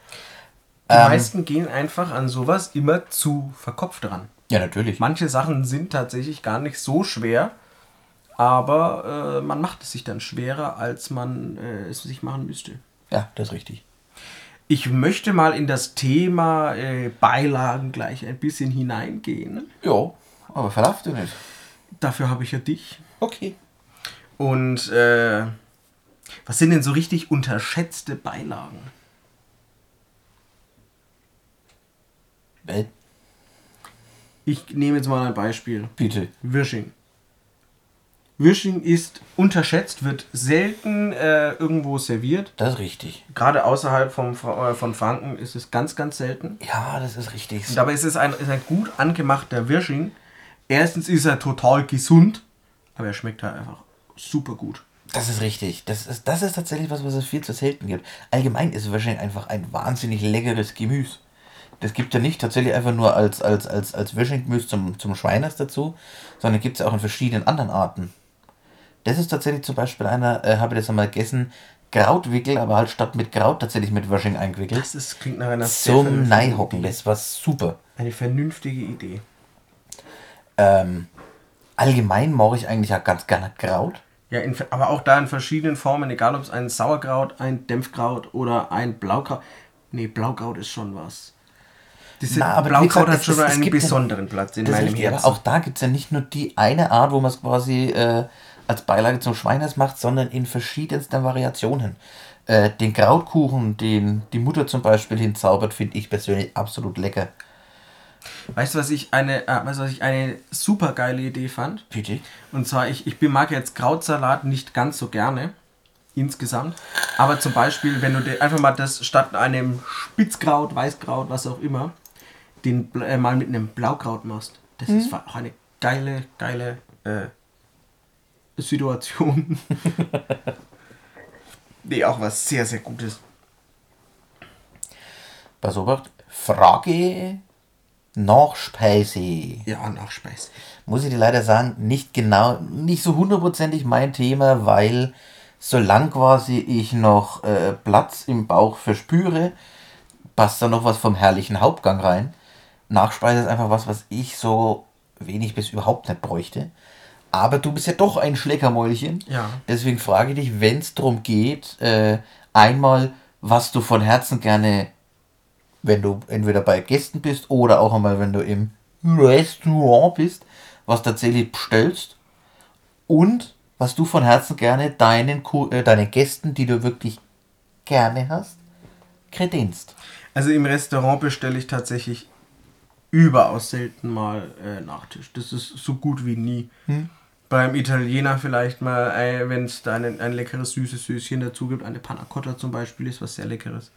Die ähm, meisten gehen einfach an sowas immer zu verkopft dran. Ja, natürlich. Manche Sachen sind tatsächlich gar nicht so schwer, aber äh, man macht es sich dann schwerer, als man äh, es sich machen müsste. Ja, das ist richtig. Ich möchte mal in das Thema äh, Beilagen gleich ein bisschen hineingehen. Ja, aber verlauf du nicht. Dafür habe ich ja dich. Okay. Und äh, was sind denn so richtig unterschätzte Beilagen? Ich nehme jetzt mal ein Beispiel. Bitte. Wirsching. Wirsching ist unterschätzt, wird selten äh, irgendwo serviert. Das ist richtig. Gerade außerhalb vom, äh, von Franken ist es ganz, ganz selten. Ja, das ist richtig. Und dabei ist es ein, ist ein gut angemachter Wirsching. Erstens ist er total gesund, aber er schmeckt halt einfach super gut. Das ist richtig. Das ist, das ist tatsächlich was, was es viel zu selten gibt. Allgemein ist Wirsching einfach ein wahnsinnig leckeres Gemüse das gibt ja nicht tatsächlich einfach nur als, als, als, als Würschinggemüse zum, zum Schweiners dazu, sondern gibt es ja auch in verschiedenen anderen Arten. Das ist tatsächlich zum Beispiel einer, äh, habe ich das einmal gegessen, Krautwickel, aber halt statt mit Kraut tatsächlich mit Würsching eingewickelt. Das ist, klingt nach einer Zum Neihocken, das war super. Eine vernünftige Idee. Ähm, allgemein mache ich eigentlich auch ganz gerne Kraut. Ja, in, aber auch da in verschiedenen Formen, egal ob es ein Sauerkraut, ein Dämpfkraut oder ein Blaukraut. Nee, Blaukraut ist schon was. Diese Na, aber Blaukraut hat schon einen besonderen ja, Platz in meinem richtig, Herzen. Aber auch da gibt es ja nicht nur die eine Art, wo man es quasi äh, als Beilage zum Schweiners macht, sondern in verschiedensten Variationen. Äh, den Krautkuchen, den die Mutter zum Beispiel hinzaubert, finde ich persönlich absolut lecker. Weißt du, was ich eine, äh, weißt was ich eine super geile Idee fand? Bitte. Und zwar, ich, ich mag jetzt Krautsalat nicht ganz so gerne insgesamt. Aber zum Beispiel, wenn du einfach mal das statt einem Spitzkraut, Weißkraut, was auch immer, den äh, mal mit einem Blaukraut machst. Das mhm. ist auch eine geile, geile äh, Situation. nee, auch was sehr, sehr Gutes. Pass auf, Frage Nachspeise. Ja, Nachspeise. Muss ich dir leider sagen, nicht genau, nicht so hundertprozentig mein Thema, weil solange quasi ich noch äh, Platz im Bauch verspüre, passt da noch was vom herrlichen Hauptgang rein. Nachspeise ist einfach was, was ich so wenig bis überhaupt nicht bräuchte. Aber du bist ja doch ein Schleckermäulchen. Ja. Deswegen frage ich dich, wenn es darum geht, äh, einmal, was du von Herzen gerne, wenn du entweder bei Gästen bist oder auch einmal, wenn du im Restaurant bist, was tatsächlich bestellst und was du von Herzen gerne deinen, äh, deinen Gästen, die du wirklich gerne hast, kredenzt. Also im Restaurant bestelle ich tatsächlich überaus selten mal äh, Nachtisch. Das ist so gut wie nie. Hm? Beim Italiener vielleicht mal, äh, wenn es da ein, ein leckeres süßes Süßchen dazu gibt, eine Panna Cotta zum Beispiel ist was sehr leckeres.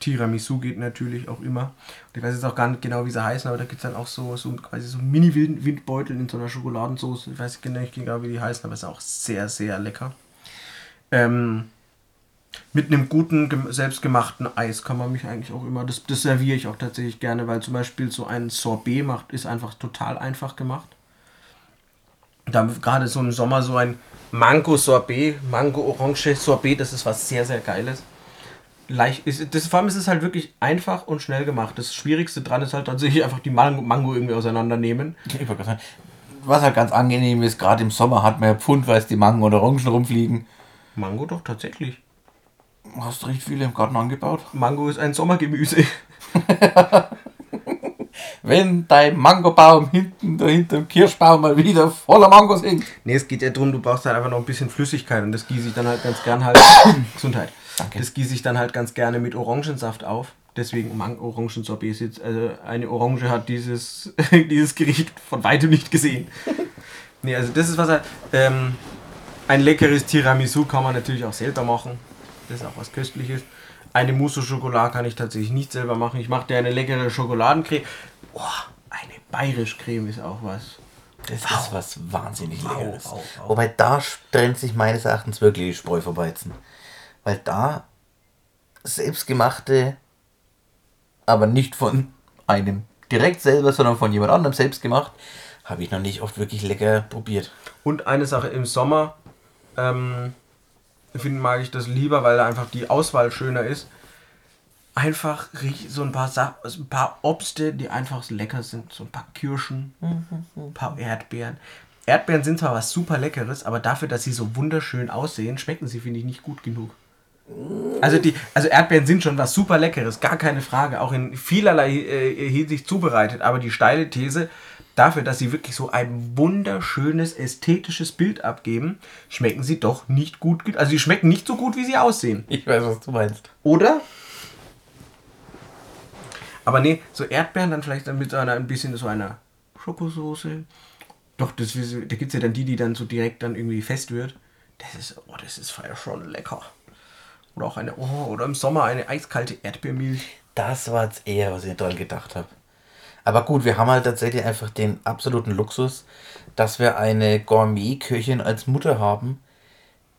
Tiramisu geht natürlich auch immer. Und ich weiß jetzt auch gar nicht genau, wie sie heißen, aber da gibt es dann auch so, so quasi so Mini-Windbeutel in so einer Schokoladensauce. Ich weiß nicht genau, wie die heißen, aber es ist auch sehr, sehr lecker. Ähm, mit einem guten, selbstgemachten Eis kann man mich eigentlich auch immer, das, das serviere ich auch tatsächlich gerne, weil zum Beispiel so ein Sorbet macht, ist einfach total einfach gemacht. Da gerade so im Sommer so ein Mango-Sorbet, Mango-Orange-Sorbet, das ist was sehr, sehr Geiles. Leicht, ist, das, vor allem ist es halt wirklich einfach und schnell gemacht. Das Schwierigste dran ist halt tatsächlich einfach die Mango, Mango irgendwie auseinandernehmen. Was halt ganz angenehm ist, gerade im Sommer hat man ja pfundweise die Mango und Orangen rumfliegen. Mango doch tatsächlich. Hast du recht viele im Garten angebaut? Mango ist ein Sommergemüse. wenn dein Mangobaum hinten da hinter dem Kirschbaum mal wieder voller Mangos hängt. Nee, es geht ja darum, du brauchst halt einfach noch ein bisschen Flüssigkeit und das gieße ich dann halt ganz gern halt. Gesundheit. Danke. Das gieße ich dann halt ganz gerne mit Orangensaft auf. Deswegen Mang Orangensorbet ist jetzt, also eine Orange hat dieses, dieses Gericht von weitem nicht gesehen. nee, also das ist was halt, ähm, ein leckeres Tiramisu kann man natürlich auch selber machen. Das ist auch was Köstliches. Eine Mousse au Chocolat kann ich tatsächlich nicht selber machen. Ich mache dir eine leckere Schokoladencreme. Oh, eine bayerisch Creme ist auch was. Das Wow. ist was wahnsinnig Wow, Leckeres. wow. Wobei da trennt sich meines Erachtens wirklich die Spreu vom Weizen. Weil da selbstgemachte, aber nicht von einem direkt selber, sondern von jemand anderem selbst gemacht, habe ich noch nicht oft wirklich lecker probiert. Und eine Sache im Sommer, ähm, finde mag ich das lieber, weil da einfach die Auswahl schöner ist. Einfach so ein paar, Sa also ein paar Obste, die einfach lecker sind. So ein paar Kirschen, ein paar Erdbeeren. Erdbeeren sind zwar was super Leckeres, aber dafür, dass sie so wunderschön aussehen, schmecken sie, finde ich, nicht gut genug. Also, die, also Erdbeeren sind schon was super Leckeres, gar keine Frage, auch in vielerlei äh, Hinsicht zubereitet. Aber die steile These, dafür, dass sie wirklich so ein wunderschönes ästhetisches Bild abgeben, schmecken sie doch nicht gut. Also sie schmecken nicht so gut, wie sie aussehen. Ich weiß, was du meinst. Oder? Aber nee, so Erdbeeren dann vielleicht dann mit so einer, ein bisschen so einer Schokosoße. Doch, das, da gibt es ja dann die, die dann so direkt dann irgendwie fest wird. Das ist, oh, das ist schon lecker. Oder auch eine, oh, oder im Sommer eine eiskalte Erdbeermilch. Das war jetzt eher, was ich dran gedacht habe. Aber gut, wir haben halt tatsächlich einfach den absoluten Luxus, dass wir eine Gourmet-Köchin als Mutter haben,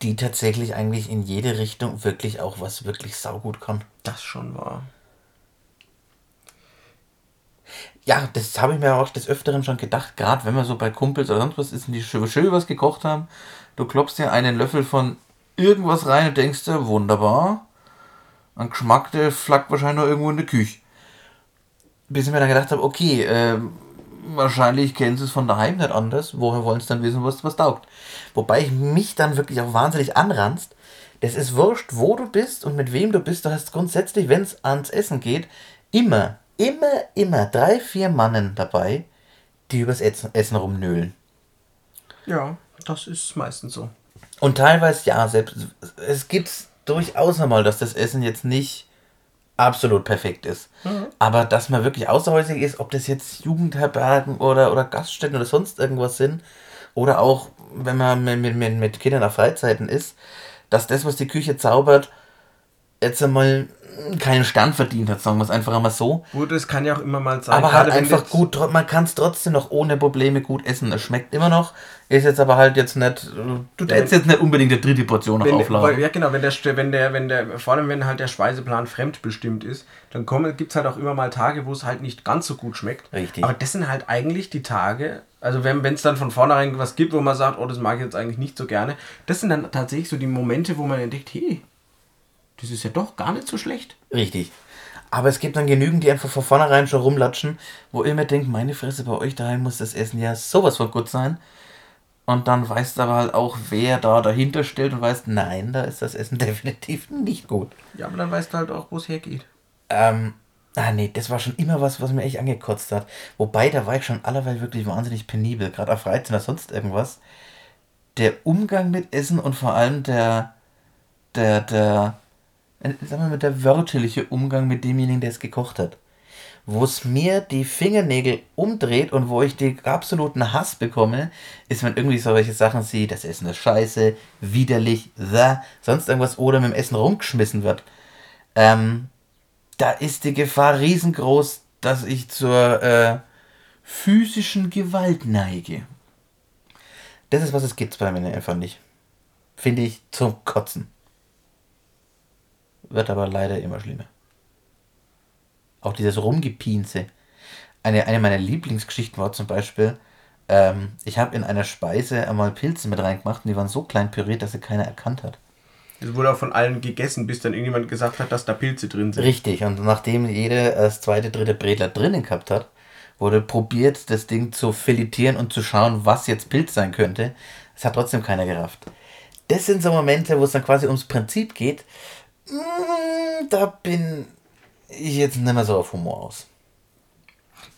die tatsächlich eigentlich in jede Richtung wirklich auch was wirklich saugut kann. Das schon war. Ja, das habe ich mir auch des Öfteren schon gedacht, gerade wenn wir so bei Kumpels oder sonst was ist, und die schön, schön was gekocht haben. Du klopfst dir einen Löffel von irgendwas rein und denkst dir, wunderbar. Ein Geschmack, der flackt wahrscheinlich noch irgendwo in der Küche. Bis ich mir dann gedacht habe, okay, ähm, wahrscheinlich kennen sie es von daheim nicht anders. Woher wollen sie dann wissen, was was taugt? Wobei ich mich dann wirklich auch wahnsinnig anranzt. Das ist wurscht, wo du bist und mit wem du bist. Du hast grundsätzlich, wenn es ans Essen geht, immer, immer, immer drei, vier Mannen dabei, die übers Essen, Essen rumnöhlen. Ja, das ist meistens so. Und teilweise, ja, selbst es gibt durchaus einmal, dass das Essen jetzt nicht absolut perfekt ist. Aber dass man wirklich außerhäusig ist, ob das jetzt Jugendherbergen oder, oder Gaststätten oder sonst irgendwas sind, oder auch wenn man mit, mit, mit, mit Kindern auf Freizeiten ist, dass das, was die Küche zaubert, jetzt einmal keinen Stand verdient hat, sagen wir es einfach einmal so. Gut, es kann ja auch immer mal sein. Aber halt einfach gut, man kann es trotzdem noch ohne Probleme gut essen. Es schmeckt immer noch, ist jetzt aber halt jetzt nicht, du hättest jetzt nicht unbedingt eine dritte Portion noch aufladen. ja genau, wenn der, wenn der, wenn der, vor allem wenn halt der Speiseplan fremdbestimmt ist, dann gibt es halt auch immer mal Tage, wo es halt nicht ganz so gut schmeckt. Richtig. Aber das sind halt eigentlich die Tage, also wenn es dann von vornherein was gibt, wo man sagt, oh, das mag ich jetzt eigentlich nicht so gerne, das sind dann tatsächlich so die Momente, wo man entdeckt, hey, das ist ja doch gar nicht so schlecht. Richtig. Aber es gibt dann genügend, die einfach von vornherein schon rumlatschen, wo ihr immer denkt, meine Fresse, bei euch daheim muss das Essen ja sowas von gut sein. Und dann weißt du aber halt auch, wer da dahinter steht und weißt, nein, da ist das Essen definitiv nicht gut. Ja, aber dann weißt du halt auch, wo es hergeht. Ähm, ah nee, das war schon immer was, was mir echt angekotzt hat. Wobei, da war ich schon allerweil wirklich wahnsinnig penibel, gerade auf Freizeit oder sonst irgendwas. Der Umgang mit Essen und vor allem der, der, der, sagen wir mal, der wörtliche Umgang mit demjenigen, der es gekocht hat. Wo es mir die Fingernägel umdreht und wo ich den absoluten Hass bekomme, ist, wenn irgendwie solche Sachen sehe, das Essen ist scheiße, widerlich, the, sonst irgendwas oder mit dem Essen rumgeschmissen wird. Ähm, da ist die Gefahr riesengroß, dass ich zur äh, physischen Gewalt neige. Das ist, was es gibt bei mir einfach nicht. Finde ich zum Kotzen. Wird aber leider immer schlimmer. Auch dieses Rumgepiense. Eine, eine meiner Lieblingsgeschichten war zum Beispiel, ähm, ich habe in einer Speise einmal Pilze mit reingemacht und die waren so klein püriert, dass sie keiner erkannt hat. Es wurde auch von allen gegessen, bis dann irgendjemand gesagt hat, dass da Pilze drin sind. Richtig, und nachdem jede das zweite, dritte Bredler drinnen gehabt hat, wurde probiert, das Ding zu filetieren und zu schauen, was jetzt Pilz sein könnte. Es hat trotzdem keiner gerafft. Das sind so Momente, wo es dann quasi ums Prinzip geht. Mm, Da bin ich jetzt nicht mehr so auf Humor aus.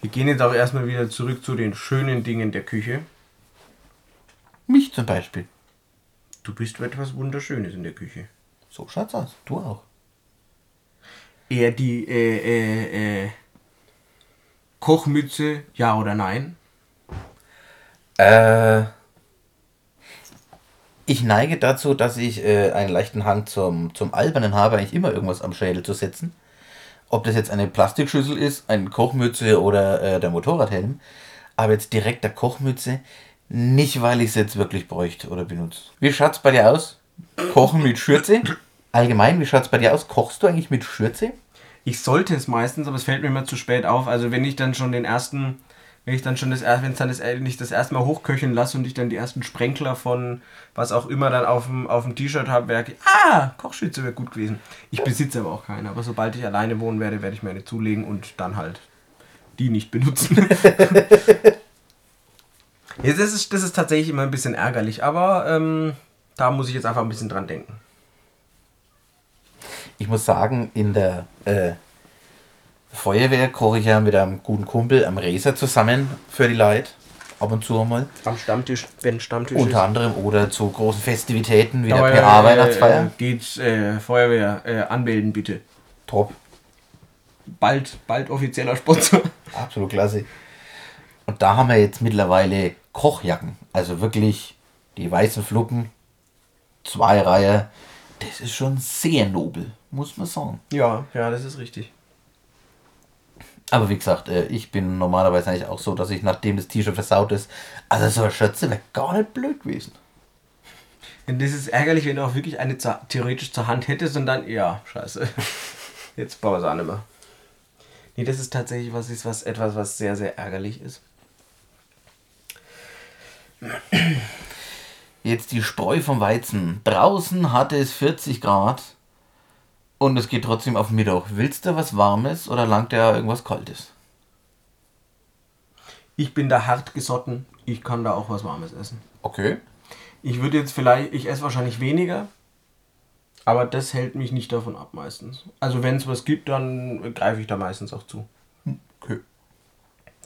Wir gehen jetzt auch erstmal wieder zurück zu den schönen Dingen der Küche. Mich zum Beispiel. Du bist etwas Wunderschönes in der Küche. So schaut's aus. Du auch. Eher die äh, äh, äh, Kochmütze, ja oder nein? Äh, ich neige dazu, dass ich äh, einen leichten Hang zum, zum Albernen habe, eigentlich immer irgendwas am Schädel zu setzen. Ob das jetzt eine Plastikschüssel ist, eine Kochmütze oder äh, der Motorradhelm. Aber jetzt direkt der Kochmütze, nicht weil ich es jetzt wirklich bräuchte oder benutze. Wie schaut's bei dir aus? Kochen mit Schürze? Allgemein, wie schaut's bei dir aus? Kochst du eigentlich mit Schürze? Ich sollte es meistens, aber es fällt mir immer zu spät auf. Also wenn ich dann schon den ersten, wenn ich dann schon das erste, wenn es dann das, wenn ich das erste Mal hochköcheln lasse und ich dann die ersten Sprenkler von was auch immer dann auf dem, auf dem T-Shirt habe, wäre ich, ah, Kochschütze wäre gut gewesen. Ich besitze aber auch keine. Aber sobald ich alleine wohnen werde, werde ich mir eine zulegen und dann halt die nicht benutzen. ja, das, ist, das ist tatsächlich immer ein bisschen ärgerlich, aber ähm, da muss ich jetzt einfach ein bisschen dran denken. Ich muss sagen, in der äh, Feuerwehr koche ich ja mit einem guten Kumpel am Reser zusammen für die Leute. Ab und zu einmal. Am Stammtisch, wenn Stammtisch Unter anderem oder zu großen Festivitäten wie der Aber, PA-Weihnachtsfeier. Äh, geht äh, Feuerwehr äh, anmelden bitte. Top. Bald, bald offizieller Sponsor. Absolut klasse. Und da haben wir jetzt mittlerweile Kochjacken. Also wirklich die weißen Fluppen, zwei Reihe. Das ist schon sehr nobel, muss man sagen. Ja, ja, das ist richtig. Aber wie gesagt, äh, ich bin normalerweise eigentlich auch so, dass ich nachdem das T-Shirt versaut ist, also so eine Schürze wäre gar nicht blöd gewesen. Und das ist ärgerlich, wenn du auch wirklich eine zu, theoretisch zur Hand hättest und dann, ja, scheiße. Jetzt brauchen wir es auch nicht mehr. Nee, das ist tatsächlich was, ist was, etwas, was sehr, sehr ärgerlich ist. Jetzt die Spreu vom Weizen. Draußen hatte es 40 Grad und es geht trotzdem auf Mittag. Willst du was Warmes oder langt dir irgendwas Kaltes? Ich bin da hart gesotten. Ich kann da auch was Warmes essen. Okay. Ich würde jetzt vielleicht, ich esse wahrscheinlich weniger, aber das hält mich nicht davon ab meistens. Also wenn es was gibt, dann greife ich da meistens auch zu. okay.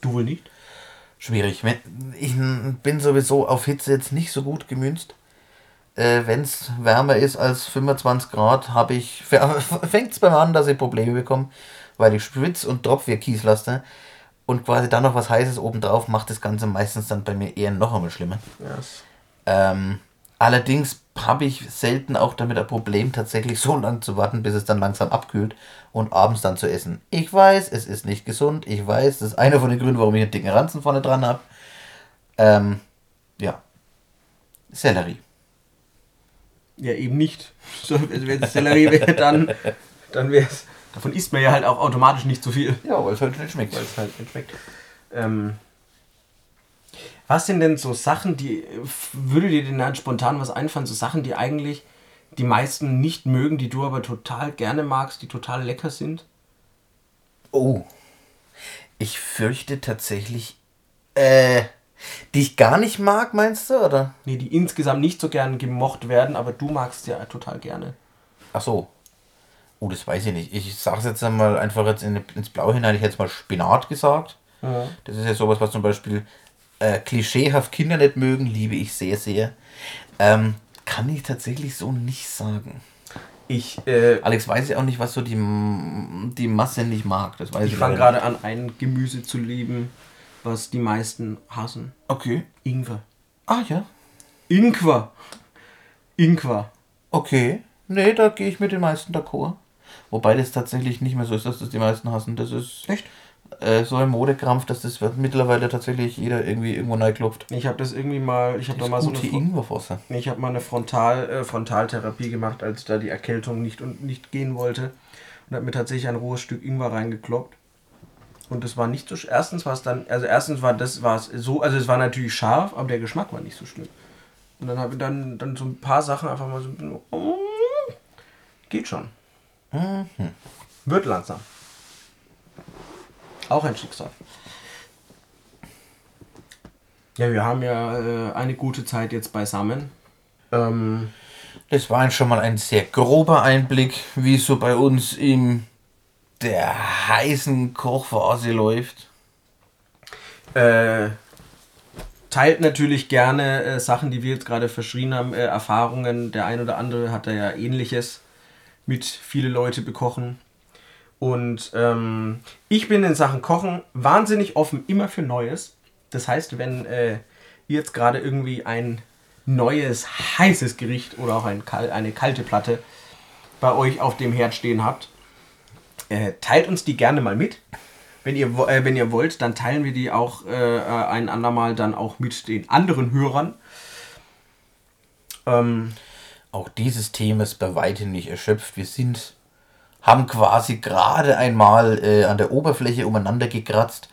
Du wohl nicht? Schwierig. Ich bin sowieso auf Hitze jetzt nicht so gut gemünzt. Äh, Wenn es wärmer ist als 25 Grad, habe ich fängt es beim an, dass ich Probleme bekomme, weil ich schwitze und tropf wie Kieslaster. Und quasi dann noch was Heißes obendrauf macht das Ganze meistens dann bei mir eher noch einmal schlimmer. Ja. Ähm, allerdings habe ich selten auch damit ein Problem, tatsächlich so lange zu warten, bis es dann langsam abkühlt und abends dann zu essen. Ich weiß, es ist nicht gesund. Ich weiß, das ist einer von den Gründen, warum ich einen dicken Ranzen vorne dran habe. Ähm, ja. Sellerie. Ja, eben nicht. So, also wenn es Sellerie wäre, dann, dann wäre es. Davon isst man ja halt auch automatisch nicht so viel. Ja, weil es halt nicht schmeckt. Weil es halt nicht schmeckt. Ähm, was sind denn so Sachen, die. Würde dir denn halt spontan was einfallen? So Sachen, die eigentlich die meisten nicht mögen, die du aber total gerne magst, die total lecker sind? Oh. Ich fürchte tatsächlich, äh, die ich gar nicht mag, meinst du, oder? Nee, die insgesamt nicht so gern gemocht werden, aber du magst ja total gerne. Ach so. Oh, das weiß ich nicht. Ich sag's jetzt einmal einfach jetzt in, ins Blau hinein. Ich hätte jetzt mal Spinat gesagt. Ja. Das ist ja sowas, was zum Beispiel äh, klischeehaft Kinder nicht mögen, liebe ich sehr, sehr. Ähm, kann ich tatsächlich so nicht sagen. Ich, äh, Alex weiß ja auch nicht, was so die, die Masse nicht mag. Das weiß ich, ich fange gerade an, ein Gemüse zu lieben, was die meisten hassen. Okay. Ingwer. Ah ja. Ingwer. Ingwer. Okay. Nee, da gehe ich mit den meisten d'accord. Wobei das tatsächlich nicht mehr so ist, dass das die meisten hassen. Das ist Echt? äh, so ein Modekrampf, dass das mittlerweile tatsächlich jeder irgendwie irgendwo klopft. Ich habe das irgendwie mal, ich habe da mal so eine, Ingwerwasser. Nee, ich habe mal eine Frontal, äh, Frontaltherapie gemacht, als da die Erkältung nicht und nicht gehen wollte und habe mir tatsächlich ein rohes Stück Ingwer reingekloppt. Und das war nicht so. Erstens war es dann, also erstens war das war es so, also es war natürlich scharf, aber der Geschmack war nicht so schlimm. Und dann habe ich dann, dann so ein paar Sachen einfach mal so. oh, geht schon. Wird langsam. Auch ein Schicksal. Ja, wir haben ja äh, eine gute Zeit jetzt beisammen. Ähm, Das war schon mal ein sehr grober Einblick, wie es so bei uns in der heißen Kochphase läuft. Äh, teilt natürlich gerne äh, Sachen, die wir jetzt gerade verschrien haben, äh, Erfahrungen. Der ein oder andere hat da ja ähnliches mit viele Leute bekochen. Und ähm, ich bin in Sachen Kochen wahnsinnig offen, immer für Neues. Das heißt, wenn äh, ihr jetzt gerade irgendwie ein neues, heißes Gericht oder auch ein, eine kalte Platte bei euch auf dem Herd stehen habt, äh, teilt uns die gerne mal mit. Wenn ihr, äh, wenn ihr wollt, dann teilen wir die auch äh, ein andermal dann auch mit den anderen Hörern. Ähm, auch dieses Thema ist bei weitem nicht erschöpft. Wir sind, haben quasi gerade einmal äh, an der Oberfläche umeinander gekratzt.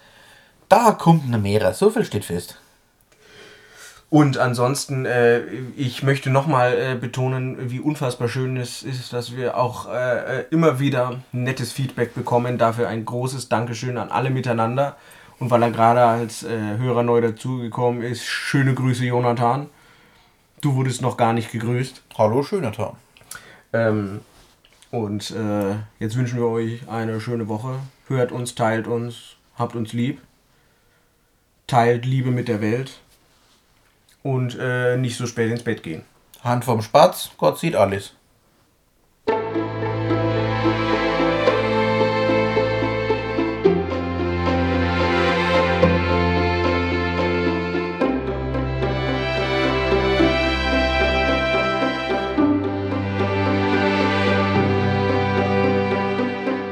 Da kommt eine Meere, so viel steht fest. Und ansonsten, äh, ich möchte nochmal äh, betonen, wie unfassbar schön es ist, dass wir auch äh, äh, immer wieder nettes Feedback bekommen. Dafür ein großes Dankeschön an alle miteinander. Und weil er gerade als äh, Hörer neu dazugekommen ist, schöne Grüße, Jonathan. Du wurdest noch gar nicht gegrüßt. Hallo, Jonathan. Ähm, und äh, jetzt wünschen wir euch eine schöne Woche. Hört uns, teilt uns, habt uns lieb. Teilt Liebe mit der Welt und äh, nicht so spät ins Bett gehen. Hand vom Spatz, Gott sieht alles.